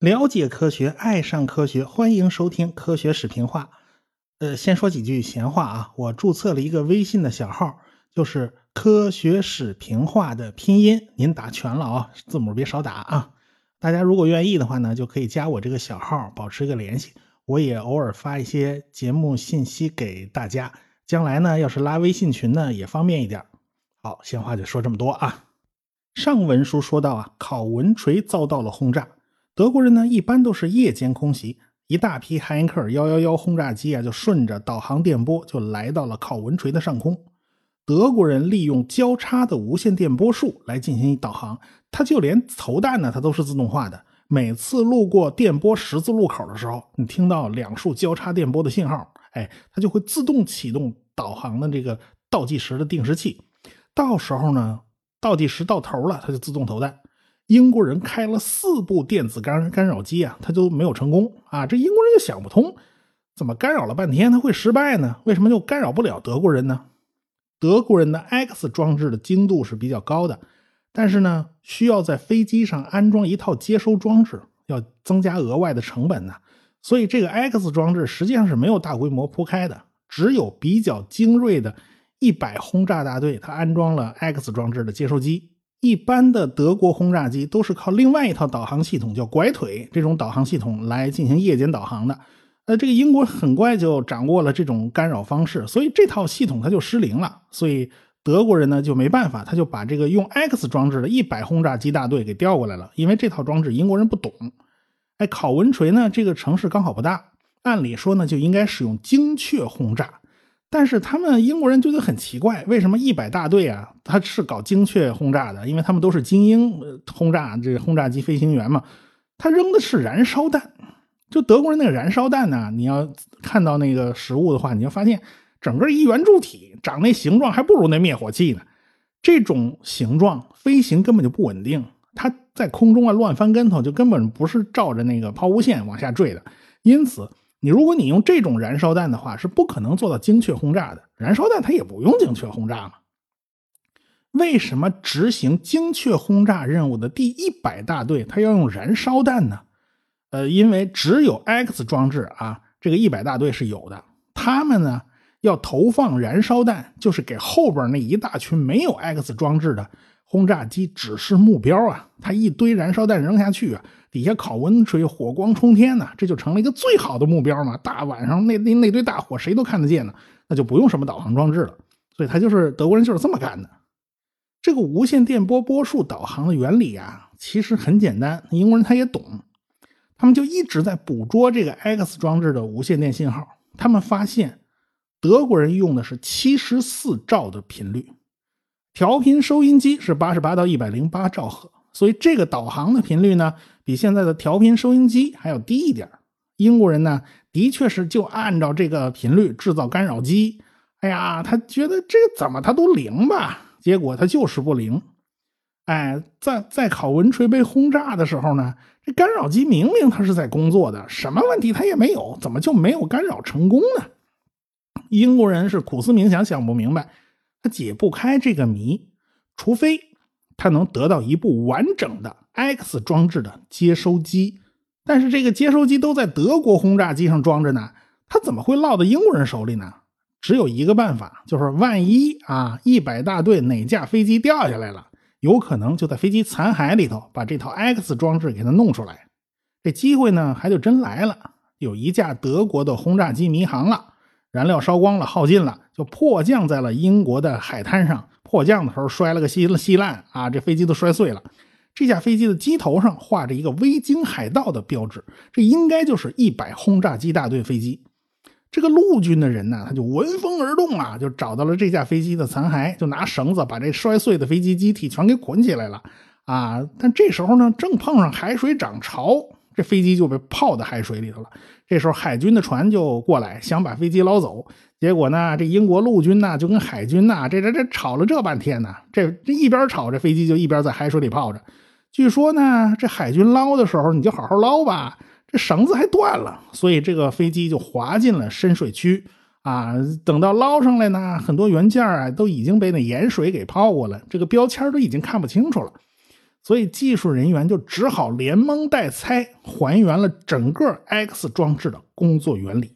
了解科学，爱上科学，欢迎收听《科学视频化》。呃，先说几句闲话啊，我注册了一个微信的小号，就是“科学史评话”的拼音，您打全了啊，字母别少打啊。大家如果愿意的话呢，就可以加我这个小号，保持一个联系。我也偶尔发一些节目信息给大家，将来呢，要是拉微信群呢，也方便一点。好，闲话就说这么多啊。上文书说到啊，考文垂遭到了轰炸。德国人呢，一般都是夜间空袭，一大批海因克尔幺幺幺轰炸机啊，就顺着导航电波就来到了考文垂的上空。德国人利用交叉的无线电波束来进行导航，它就连投弹呢，它都是自动化的。每次路过电波十字路口的时候，你听到两束交叉电波的信号，哎，它就会自动启动导航的这个倒计时的定时器。到时候呢，倒计时到头了，它就自动投弹。英国人开了四部电子干干扰机啊，他就没有成功啊！这英国人就想不通，怎么干扰了半天他会失败呢？为什么就干扰不了德国人呢？德国人的 X 装置的精度是比较高的，但是呢，需要在飞机上安装一套接收装置，要增加额外的成本呢。所以这个 X 装置实际上是没有大规模铺开的，只有比较精锐的100轰炸大队，它安装了 X 装置的接收机。一般的德国轰炸机都是靠另外一套导航系统，叫拐腿这种导航系统来进行夜间导航的。呃，这个英国很快就掌握了这种干扰方式，所以这套系统它就失灵了。所以德国人呢就没办法，他就把这个用 X 装置的一百轰炸机大队给调过来了。因为这套装置英国人不懂。哎，考文垂呢这个城市刚好不大，按理说呢就应该使用精确轰炸。但是他们英国人觉得很奇怪，为什么一百大队啊，他是搞精确轰炸的？因为他们都是精英轰炸，这轰炸机飞行员嘛。他扔的是燃烧弹，就德国人那个燃烧弹呢，你要看到那个实物的话，你就发现整个一圆柱体，长那形状还不如那灭火器呢。这种形状飞行根本就不稳定，它在空中啊乱翻跟头，就根本不是照着那个抛物线往下坠的，因此。你如果你用这种燃烧弹的话，是不可能做到精确轰炸的。燃烧弹它也不用精确轰炸嘛？为什么执行精确轰炸任务的第一百大队它要用燃烧弹呢？呃，因为只有 X 装置啊，这个一百大队是有的。他们呢要投放燃烧弹，就是给后边那一大群没有 X 装置的轰炸机指示目标啊。他一堆燃烧弹扔下去啊。底下烤温水，火光冲天呢，这就成了一个最好的目标嘛。大晚上那那那堆大火，谁都看得见呢，那就不用什么导航装置了。所以他就是德国人就是这么干的。这个无线电波波束导航的原理啊，其实很简单，英国人他也懂，他们就一直在捕捉这个 X 装置的无线电信号。他们发现德国人用的是七十四兆的频率，调频收音机是八十八到一百零八兆赫。所以这个导航的频率呢，比现在的调频收音机还要低一点。英国人呢，的确是就按照这个频率制造干扰机。哎呀，他觉得这怎么他都灵吧？结果他就是不灵。哎，在在考文垂被轰炸的时候呢，这干扰机明明它是在工作的，什么问题它也没有，怎么就没有干扰成功呢？英国人是苦思冥想，想不明白，他解不开这个谜，除非。他能得到一部完整的 X 装置的接收机，但是这个接收机都在德国轰炸机上装着呢，他怎么会落到英国人手里呢？只有一个办法，就是万一啊一百大队哪架飞机掉下来了，有可能就在飞机残骸里头把这套 X 装置给它弄出来。这机会呢还就真来了，有一架德国的轰炸机迷航了，燃料烧光了，耗尽了，就迫降在了英国的海滩上。迫降的时候摔了个稀稀烂啊！这飞机都摔碎了。这架飞机的机头上画着一个“维京海盗”的标志，这应该就是一百轰炸机大队飞机。这个陆军的人呢，他就闻风而动啊，就找到了这架飞机的残骸，就拿绳子把这摔碎的飞机机体全给捆起来了啊！但这时候呢，正碰上海水涨潮，这飞机就被泡在海水里头了。这时候海军的船就过来，想把飞机捞走。结果呢，这英国陆军呢就跟海军呐，这这这吵了这半天呢，这这一边吵，这飞机就一边在海水里泡着。据说呢，这海军捞的时候，你就好好捞吧，这绳子还断了，所以这个飞机就滑进了深水区啊，等到捞上来呢，很多元件啊都已经被那盐水给泡过了，这个标签都已经看不清楚了。所以技术人员就只好连蒙带猜，还原了整个 X 装置的工作原理。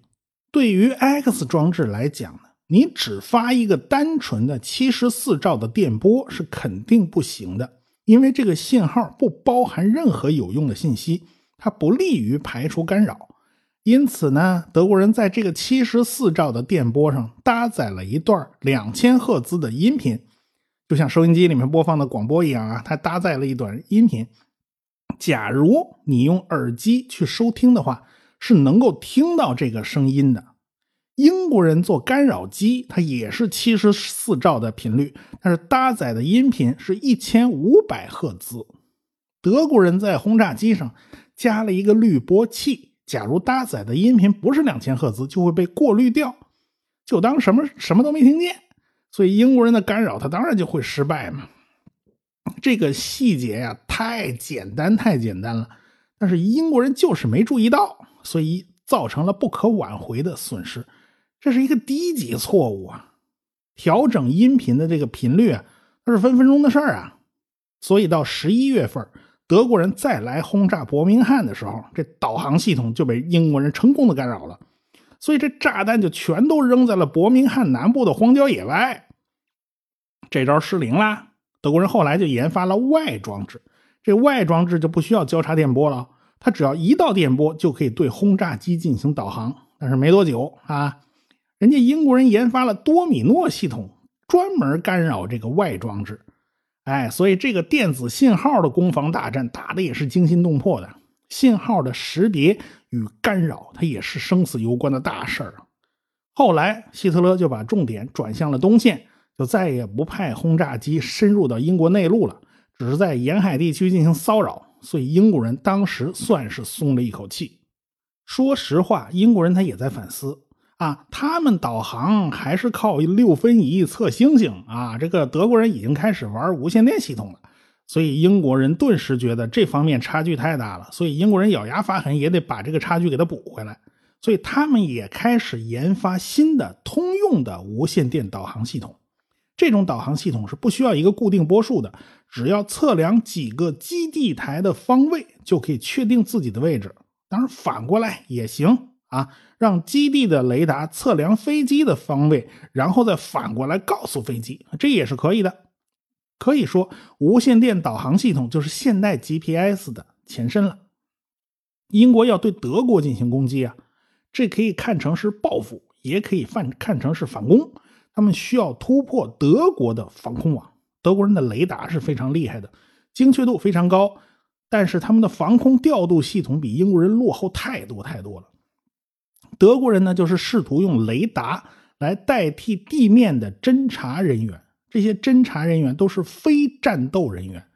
对于 X 装置来讲呢，你只发一个单纯的七十四兆的电波是肯定不行的，因为这个信号不包含任何有用的信息，它不利于排除干扰。因此呢，德国人在这个七十四兆的电波上搭载了一段两千赫兹的音频。就像收音机里面播放的广播一样啊，它搭载了一段音频。假如你用耳机去收听的话，是能够听到这个声音的。英国人做干扰机，它也是七十四兆的频率，但是搭载的音频是一千五百赫兹。德国人在轰炸机上加了一个滤波器，假如搭载的音频不是两千赫兹，就会被过滤掉，就当什么什么都没听见。所以英国人的干扰，他当然就会失败嘛。这个细节呀，太简单，太简单了。但是英国人就是没注意到，所以造成了不可挽回的损失。这是一个低级错误啊！调整音频的这个频率啊，那是分分钟的事儿啊。所以到十一月份，德国人再来轰炸伯明翰的时候，这导航系统就被英国人成功的干扰了。所以这炸弹就全都扔在了伯明翰南部的荒郊野外，这招失灵啦。德国人后来就研发了外装置，这外装置就不需要交叉电波了，它只要一道电波就可以对轰炸机进行导航。但是没多久啊，人家英国人研发了多米诺系统，专门干扰这个外装置。哎，所以这个电子信号的攻防大战打的也是惊心动魄的。信号的识别与干扰，它也是生死攸关的大事儿。后来，希特勒就把重点转向了东线，就再也不派轰炸机深入到英国内陆了，只是在沿海地区进行骚扰。所以，英国人当时算是松了一口气。说实话，英国人他也在反思啊，他们导航还是靠六分仪测星星啊，这个德国人已经开始玩无线电系统了。所以英国人顿时觉得这方面差距太大了，所以英国人咬牙发狠，也得把这个差距给它补回来。所以他们也开始研发新的通用的无线电导航系统。这种导航系统是不需要一个固定波数的，只要测量几个基地台的方位，就可以确定自己的位置。当然反过来也行啊，让基地的雷达测量飞机的方位，然后再反过来告诉飞机，这也是可以的。可以说，无线电导航系统就是现代 GPS 的前身了。英国要对德国进行攻击啊，这可以看成是报复，也可以看看成是反攻。他们需要突破德国的防空网。德国人的雷达是非常厉害的，精确度非常高，但是他们的防空调度系统比英国人落后太多太多了。德国人呢，就是试图用雷达来代替地面的侦察人员。这些侦察人员都是非战斗人员，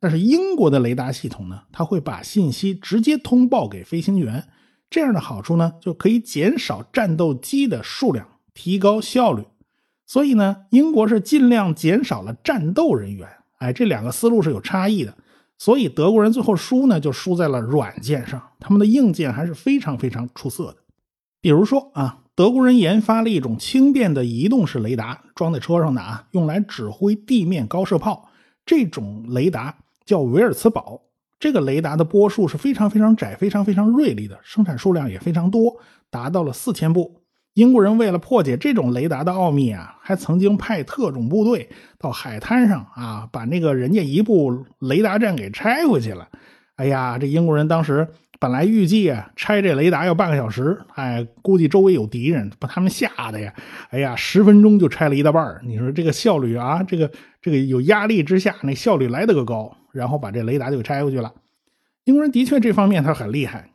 但是英国的雷达系统呢，它会把信息直接通报给飞行员，这样的好处呢，就可以减少战斗机的数量，提高效率。所以呢，英国是尽量减少了战斗人员。哎，这两个思路是有差异的。所以德国人最后输呢，就输在了软件上，他们的硬件还是非常非常出色的。比如说啊。德国人研发了一种轻便的移动式雷达，装在车上的啊，用来指挥地面高射炮。这种雷达叫维尔茨堡。这个雷达的波束是非常非常窄、非常非常锐利的，生产数量也非常多，达到了四千部。英国人为了破解这种雷达的奥秘啊，还曾经派特种部队到海滩上啊，把那个人家一部雷达站给拆回去了。哎呀，这英国人当时。本来预计啊，拆这雷达要半个小时，哎，估计周围有敌人，把他们吓得呀，哎呀，十分钟就拆了一大半你说这个效率啊，这个这个有压力之下，那效率来得个高，然后把这雷达就给拆回去了。英国人的确这方面他很厉害，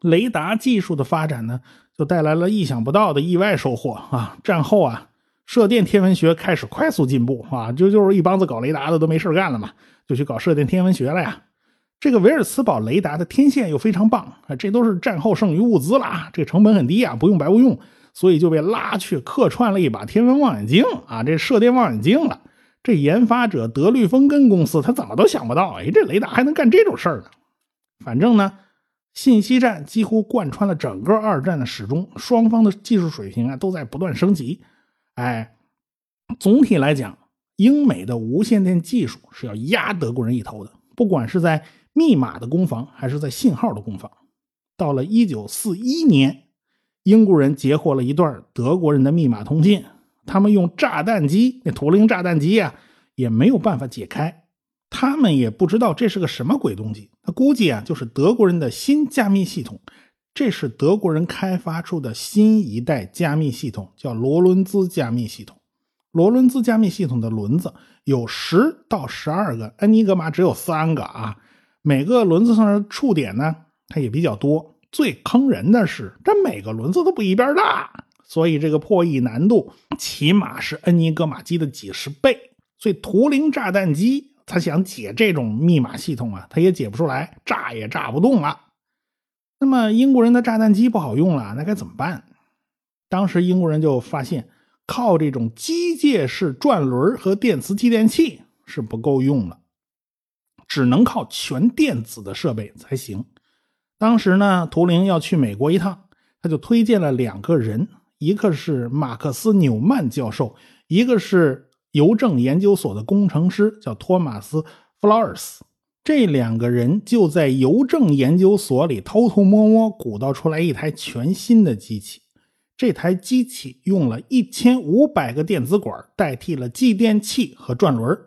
雷达技术的发展呢，就带来了意想不到的意外收获啊。战后啊，射电天文学开始快速进步啊，就就是一帮子搞雷达的都没事干了嘛，就去搞射电天文学了呀。这个维尔茨堡雷达的天线又非常棒啊，这都是战后剩余物资了，这成本很低啊，不用白不用，所以就被拉去客串了一把天文望远镜啊，这射电望远镜了。这研发者德律风根公司他怎么都想不到，哎，这雷达还能干这种事儿呢？反正呢，信息战几乎贯穿了整个二战的始终，双方的技术水平啊都在不断升级。哎，总体来讲，英美的无线电技术是要压德国人一头的，不管是在密码的攻防，还是在信号的攻防。到了一九四一年，英国人截获了一段德国人的密码通信，他们用炸弹机，那图灵炸弹机呀，也没有办法解开。他们也不知道这是个什么鬼东西，他估计啊，就是德国人的新加密系统。这是德国人开发出的新一代加密系统，叫罗伦兹加密系统。罗伦兹加密系统的轮子有十到十二个，恩尼格玛只有三个啊。每个轮子上的触点呢，它也比较多。最坑人的是，这每个轮子都不一边大，所以这个破译难度起码是恩尼格玛机的几十倍。所以图灵炸弹机。他想解这种密码系统啊，他也解不出来，炸也炸不动了。那么英国人的炸弹机不好用了，那该怎么办？当时英国人就发现，靠这种机械式转轮和电磁继电器是不够用了，只能靠全电子的设备才行。当时呢，图灵要去美国一趟，他就推荐了两个人，一个是马克思纽曼教授，一个是。邮政研究所的工程师叫托马斯·弗劳尔斯，这两个人就在邮政研究所里偷偷摸摸鼓捣出来一台全新的机器。这台机器用了一千五百个电子管代替了继电器和转轮，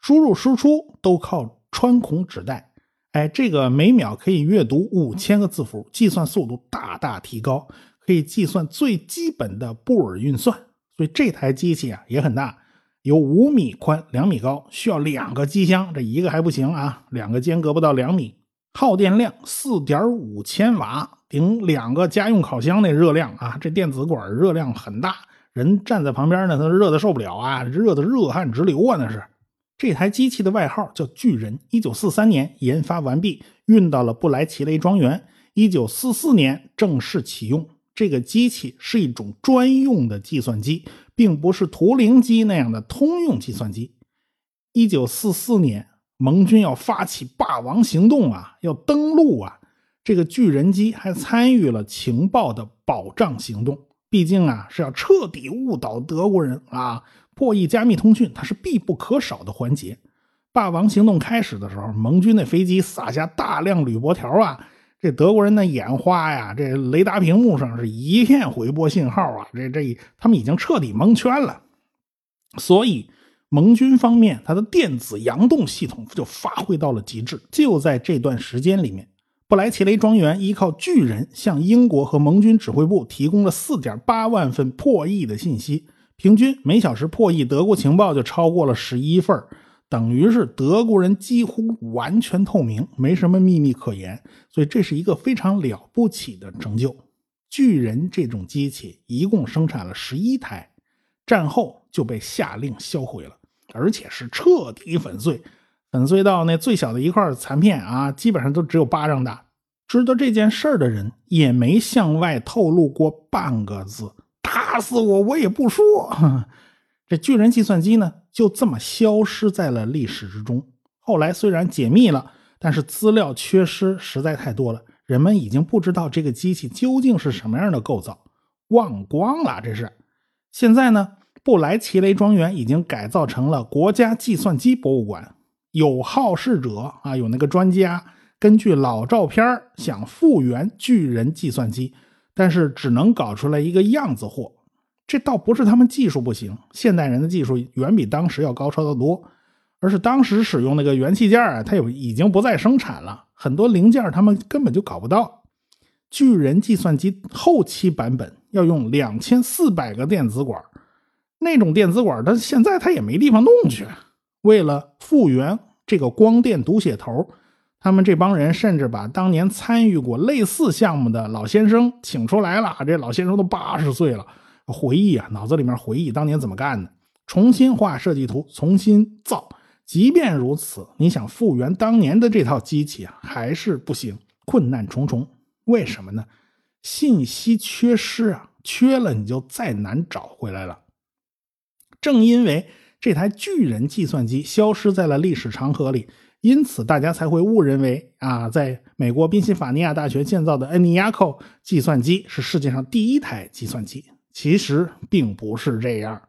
输入输出都靠穿孔纸带。哎，这个每秒可以阅读五千个字符，计算速度大大提高，可以计算最基本的布尔运算。所以这台机器啊也很大。有五米宽、两米高，需要两个机箱，这一个还不行啊，两个间隔不到两米，耗电量四点五千瓦，顶两个家用烤箱那热量啊！这电子管热量很大，人站在旁边呢，他热的受不了啊，热的热汗直流啊！那是这台机器的外号叫巨人，一九四三年研发完毕，运到了布莱奇雷庄园，一九四四年正式启用。这个机器是一种专用的计算机。并不是图灵机那样的通用计算机。一九四四年，盟军要发起霸王行动啊，要登陆啊。这个巨人机还参与了情报的保障行动。毕竟啊，是要彻底误导德国人啊，破译加密通讯，它是必不可少的环节。霸王行动开始的时候，盟军的飞机撒下大量铝箔条啊。这德国人的眼花呀，这雷达屏幕上是一片回波信号啊！这这，他们已经彻底蒙圈了。所以，盟军方面他的电子佯动系统就发挥到了极致。就在这段时间里面，布莱奇雷庄园依靠巨人向英国和盟军指挥部提供了四点八万份破译的信息，平均每小时破译德国情报就超过了十一份等于是德国人几乎完全透明，没什么秘密可言，所以这是一个非常了不起的成就。巨人这种机器一共生产了十一台，战后就被下令销毁了，而且是彻底粉碎，粉碎到那最小的一块残片啊，基本上都只有巴掌大。知道这件事的人也没向外透露过半个字，打死我我也不说。这巨人计算机呢？就这么消失在了历史之中。后来虽然解密了，但是资料缺失实在太多了，人们已经不知道这个机器究竟是什么样的构造，忘光了。这是现在呢，布莱奇雷庄园已经改造成了国家计算机博物馆。有好事者啊，有那个专家根据老照片想复原巨人计算机，但是只能搞出来一个样子货。这倒不是他们技术不行，现代人的技术远比当时要高超的多，而是当时使用那个元器件啊，它有已经不再生产了，很多零件他们根本就搞不到。巨人计算机后期版本要用两千四百个电子管，那种电子管，它现在它也没地方弄去。为了复原这个光电读写头，他们这帮人甚至把当年参与过类似项目的老先生请出来了，这老先生都八十岁了。回忆啊，脑子里面回忆当年怎么干的，重新画设计图，重新造。即便如此，你想复原当年的这套机器啊，还是不行，困难重重。为什么呢？信息缺失啊，缺了你就再难找回来了。正因为这台巨人计算机消失在了历史长河里，因此大家才会误认为啊，在美国宾夕法尼亚大学建造的 ENIAC 计算机是世界上第一台计算机。其实并不是这样，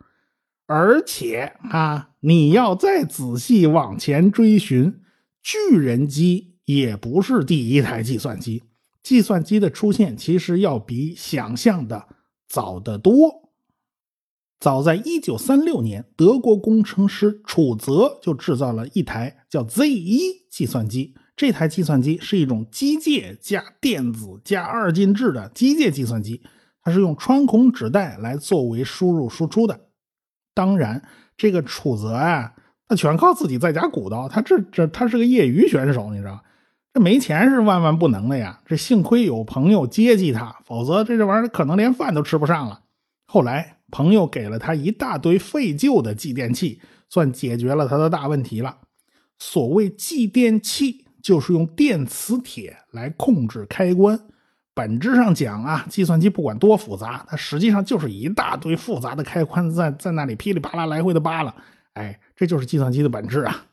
而且啊，你要再仔细往前追寻，巨人机也不是第一台计算机。计算机的出现其实要比想象的早得多。早在1936年，德国工程师楚泽就制造了一台叫 Z1 计算机。这台计算机是一种机械加电子加二进制的机械计算机，它是用穿孔纸带来作为输入输出的。当然，这个楚泽啊，他全靠自己在家鼓捣。他这这他是个业余选手，你知道。这没钱是万万不能的呀！这幸亏有朋友接济他，否则这这玩意儿可能连饭都吃不上了。后来朋友给了他一大堆废旧的继电器，算解决了他的大问题了。所谓继电器，就是用电磁铁来控制开关。本质上讲啊，计算机不管多复杂，它实际上就是一大堆复杂的开关在在那里噼里啪啦来回的扒拉。哎，这就是计算机的本质啊！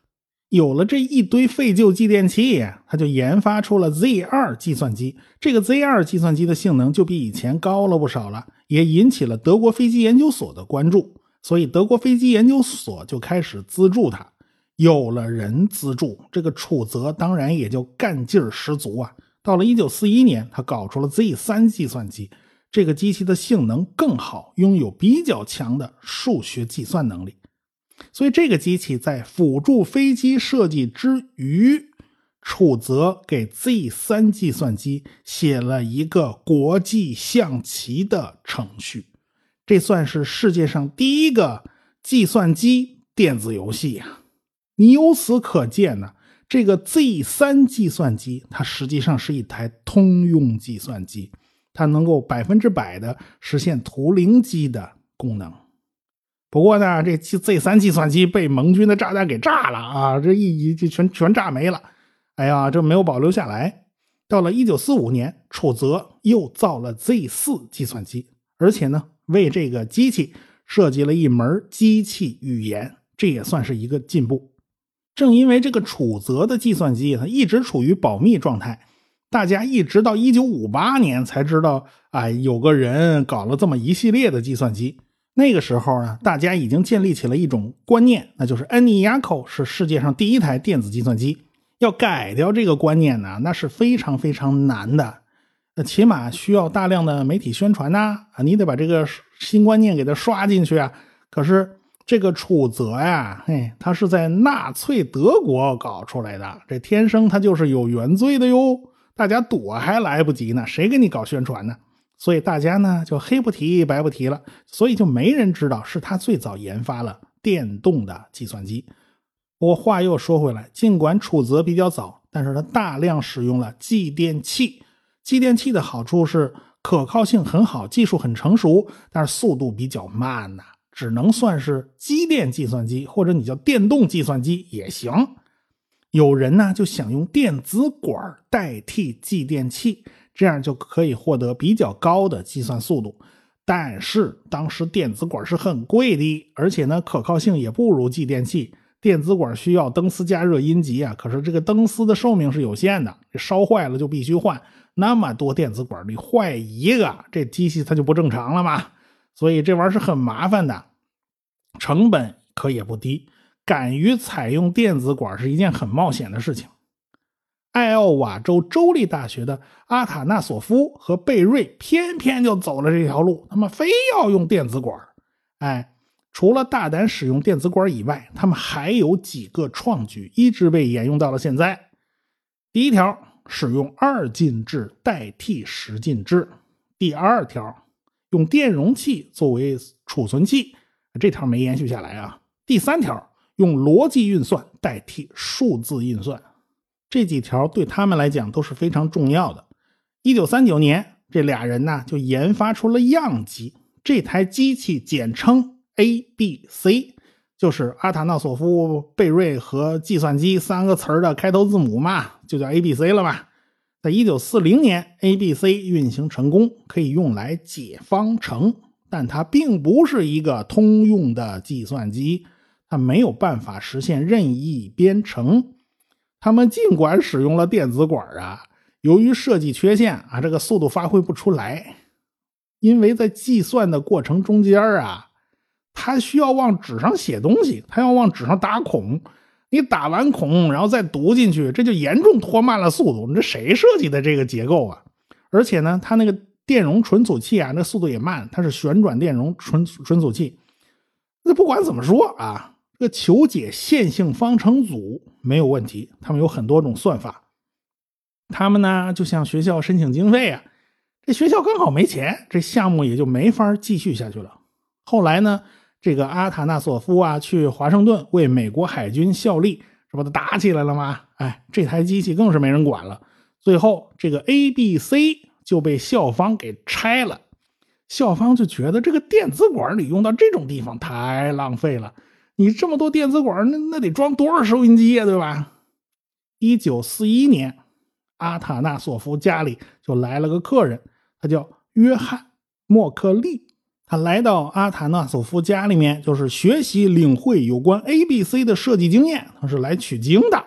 有了这一堆废旧继电器，他就研发出了 Z2 计算机。这个 Z2 计算机的性能就比以前高了不少了，也引起了德国飞机研究所的关注。所以德国飞机研究所就开始资助他。有了人资助，这个楚泽当然也就干劲儿十足啊。到了1941年，他搞出了 Z 三计算机，这个机器的性能更好，拥有比较强的数学计算能力。所以，这个机器在辅助飞机设计之余，楚泽给 Z3 计算机写了一个国际象棋的程序，这算是世界上第一个计算机电子游戏呀！你由此可见呢，这个 Z3 计算机它实际上是一台通用计算机，它能够百分之百的实现图灵机的功能。不过呢，这 Z 三计算机被盟军的炸弹给炸了啊！这一一就全全炸没了。哎呀，这没有保留下来。到了一九四五年，楚泽又造了 Z 四计算机，而且呢，为这个机器设计了一门机器语言，这也算是一个进步。正因为这个楚泽的计算机它一直处于保密状态，大家一直到一九五八年才知道，哎，有个人搞了这么一系列的计算机。那个时候呢，大家已经建立起了一种观念，那就是 ENIAC 是世界上第一台电子计算机。要改掉这个观念呢，那是非常非常难的，那起码需要大量的媒体宣传呐，啊，你得把这个新观念给它刷进去啊。可是这个楚泽呀，嘿，他是在纳粹德国搞出来的，这天生他就是有原罪的哟。大家躲还来不及呢，谁给你搞宣传呢？所以大家呢就黑不提白不提了，所以就没人知道是他最早研发了电动的计算机。不过话又说回来，尽管楚泽比较早，但是他大量使用了继电器。继电器的好处是可靠性很好，技术很成熟，但是速度比较慢呐，只能算是机电计算机，或者你叫电动计算机也行。有人呢就想用电子管代替继电器。这样就可以获得比较高的计算速度，但是当时电子管是很贵的，而且呢可靠性也不如继电器。电子管需要灯丝加热阴极啊，可是这个灯丝的寿命是有限的，烧坏了就必须换。那么多电子管，你坏一个，这机器它就不正常了嘛？所以这玩意儿是很麻烦的，成本可也不低。敢于采用电子管是一件很冒险的事情。艾奥瓦州州立大学的阿塔纳索夫和贝瑞偏偏就走了这条路，他们非要用电子管。哎，除了大胆使用电子管以外，他们还有几个创举一直被沿用到了现在。第一条，使用二进制代替十进制；第二条，用电容器作为储存器，这条没延续下来啊。第三条，用逻辑运算代替数字运算。这几条对他们来讲都是非常重要的。一九三九年，这俩人呢就研发出了样机，这台机器简称 ABC，就是阿塔纳索夫、贝瑞和计算机三个词儿的开头字母嘛，就叫 ABC 了嘛。在一九四零年，ABC 运行成功，可以用来解方程，但它并不是一个通用的计算机，它没有办法实现任意编程。他们尽管使用了电子管啊，由于设计缺陷啊，这个速度发挥不出来。因为在计算的过程中间啊，他需要往纸上写东西，他要往纸上打孔。你打完孔，然后再读进去，这就严重拖慢了速度。你这谁设计的这个结构啊？而且呢，它那个电容存储器啊，那速度也慢，它是旋转电容存存储器。那不管怎么说啊，这个求解线性方程组没有问题，他们有很多种算法。他们呢就向学校申请经费啊，这学校刚好没钱，这项目也就没法继续下去了。后来呢？这个阿塔纳索夫啊，去华盛顿为美国海军效力，这不都打起来了吗？哎，这台机器更是没人管了。最后，这个 A、B、C 就被校方给拆了。校方就觉得这个电子管里用到这种地方太浪费了。你这么多电子管，那那得装多少收音机呀，对吧？一九四一年，阿塔纳索夫家里就来了个客人，他叫约翰·莫克利。他来到阿塔纳索夫家里面，就是学习领会有关 A、B、C 的设计经验。他是来取经的。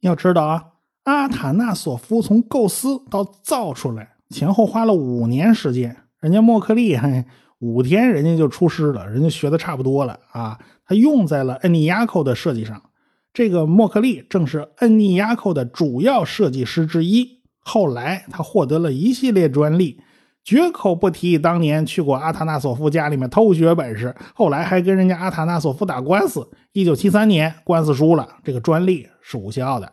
要知道啊，阿塔纳索夫从构思到造出来，前后花了五年时间。人家莫克利嘿，五天人家就出师了，人家学的差不多了啊。他用在了恩尼亚寇的设计上。这个莫克利正是恩尼亚寇的主要设计师之一。后来他获得了一系列专利。绝口不提当年去过阿塔纳索夫家里面偷学本事，后来还跟人家阿塔纳索夫打官司。一九七三年官司输了，这个专利是无效的。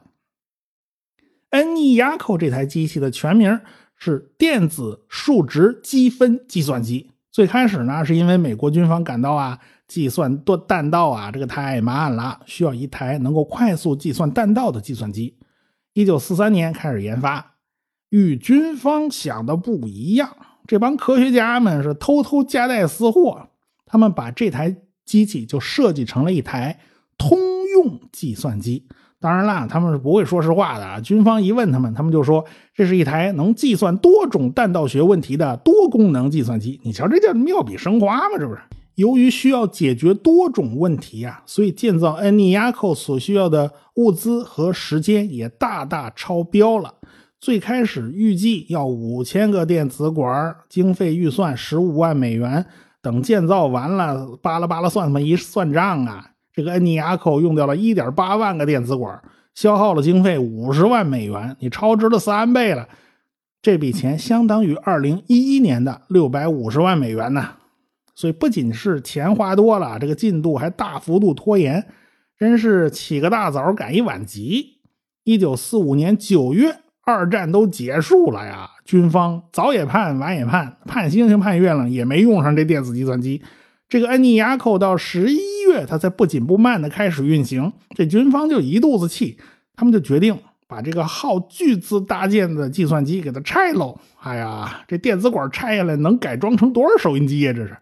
恩尼亚寇这台机器的全名是电子数值积分计算机。最开始呢，是因为美国军方感到啊，计算多弹道啊，这个太慢了，需要一台能够快速计算弹道的计算机。一九四三年开始研发。与军方想的不一样，这帮科学家们是偷偷夹带私货。他们把这台机器就设计成了一台通用计算机。当然啦，他们是不会说实话的啊。军方一问他们，他们就说这是一台能计算多种弹道学问题的多功能计算机。你瞧，这叫妙笔生花吗？这不是？由于需要解决多种问题啊，所以建造恩尼亚寇所需要的物资和时间也大大超标了。最开始预计要五千个电子管，经费预算十五万美元。等建造完了，巴拉巴拉算他妈一算账啊，这个恩尼亚寇用掉了一点八万个电子管，消耗了经费五十万美元，你超支了三倍了。这笔钱相当于二零一一年的六百五十万美元呢。所以不仅是钱花多了，这个进度还大幅度拖延，真是起个大早赶一晚集。一九四五年九月。二战都结束了呀，军方早也盼，晚也盼，盼星星盼月亮，也没用上这电子计算机。这个恩尼亚寇到十一它在不紧不慢的开始运行。这军方就一肚子气，他们就决定把这个耗巨资搭建的计算机给它拆喽。哎呀，这电子管拆下来能改装成多少收音机呀？这是。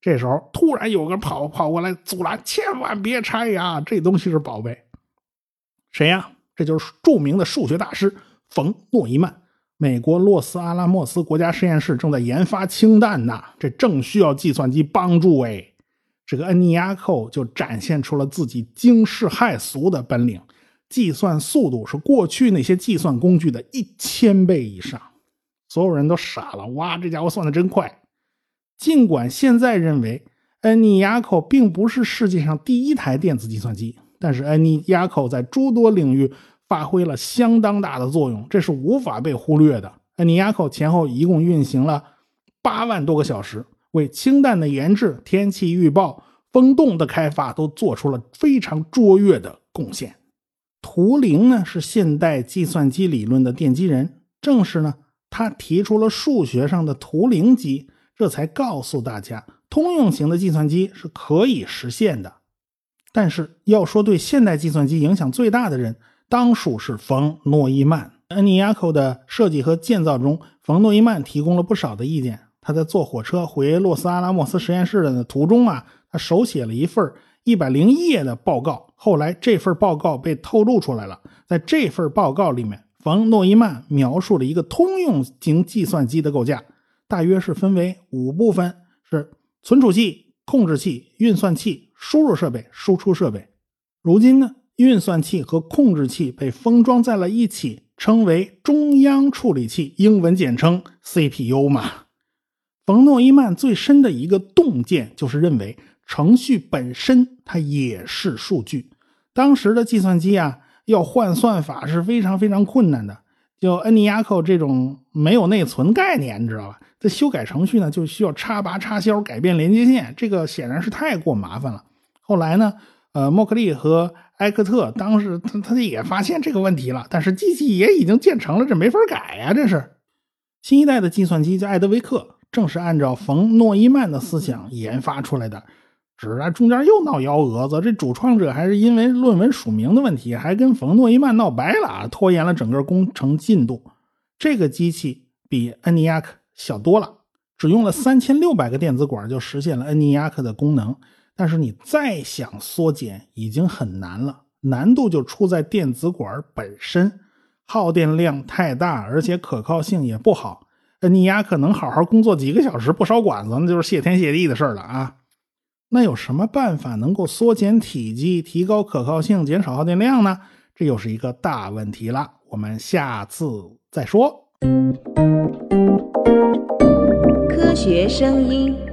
这时候突然有个跑跑过来阻拦，千万别拆呀，这东西是宝贝。谁呀？这就是著名的数学大师。冯诺依曼，美国洛斯阿拉莫斯国家实验室正在研发氢弹呢，这正需要计算机帮助哎。这个恩尼亚寇就展现出了自己惊世骇俗的本领，计算速度是过去那些计算工具的一千倍以上。所有人都傻了，哇，这家伙算的真快。尽管现在认为恩尼亚寇并不是世界上第一台电子计算机，但是恩尼亚寇在诸多领域。发挥了相当大的作用，这是无法被忽略的。恩尼亚寇前后一共运行了八万多个小时，为氢弹的研制、天气预报、风洞的开发都做出了非常卓越的贡献。图灵呢是现代计算机理论的奠基人，正是呢他提出了数学上的图灵机，这才告诉大家通用型的计算机是可以实现的。但是要说对现代计算机影响最大的人，当属是冯诺依曼。恩尼亚寇的设计和建造中，冯诺依曼提供了不少的意见。他在坐火车回洛斯阿拉莫斯实验室的途中啊，他手写了一份一百零一页的报告。后来这份报告被透露出来了。在这份报告里面，冯诺依曼描述了一个通用型计算机的构架，大约是分为五部分：是存储器、控制器、运算器、输入设备、输出设备。如今呢？运算器和控制器被封装在了一起，称为中央处理器，英文简称 CPU 嘛。冯诺依曼最深的一个洞见就是认为程序本身它也是数据。当时的计算机啊，要换算法是非常非常困难的。就 ENIAC 这种没有内存概念，你知道吧？这修改程序呢，就需要插拔插销、改变连接线，这个显然是太过麻烦了。后来呢，呃，莫克利和埃克特当时他他也发现这个问题了，但是机器也已经建成了，这没法改呀。这是新一代的计算机叫艾德维克，正是按照冯诺依曼的思想研发出来的。只是中间又闹幺蛾子，这主创者还是因为论文署名的问题，还跟冯诺依曼闹掰了，拖延了整个工程进度。这个机器比 ENIAC 小多了，只用了三千六百个电子管就实现了 ENIAC 的功能。但是你再想缩减，已经很难了，难度就出在电子管本身，耗电量太大，而且可靠性也不好。你俩可能好好工作几个小时不烧管子，那就是谢天谢地的事了啊。那有什么办法能够缩减体积、提高可靠性、减少耗电量呢？这又是一个大问题了。我们下次再说。科学声音。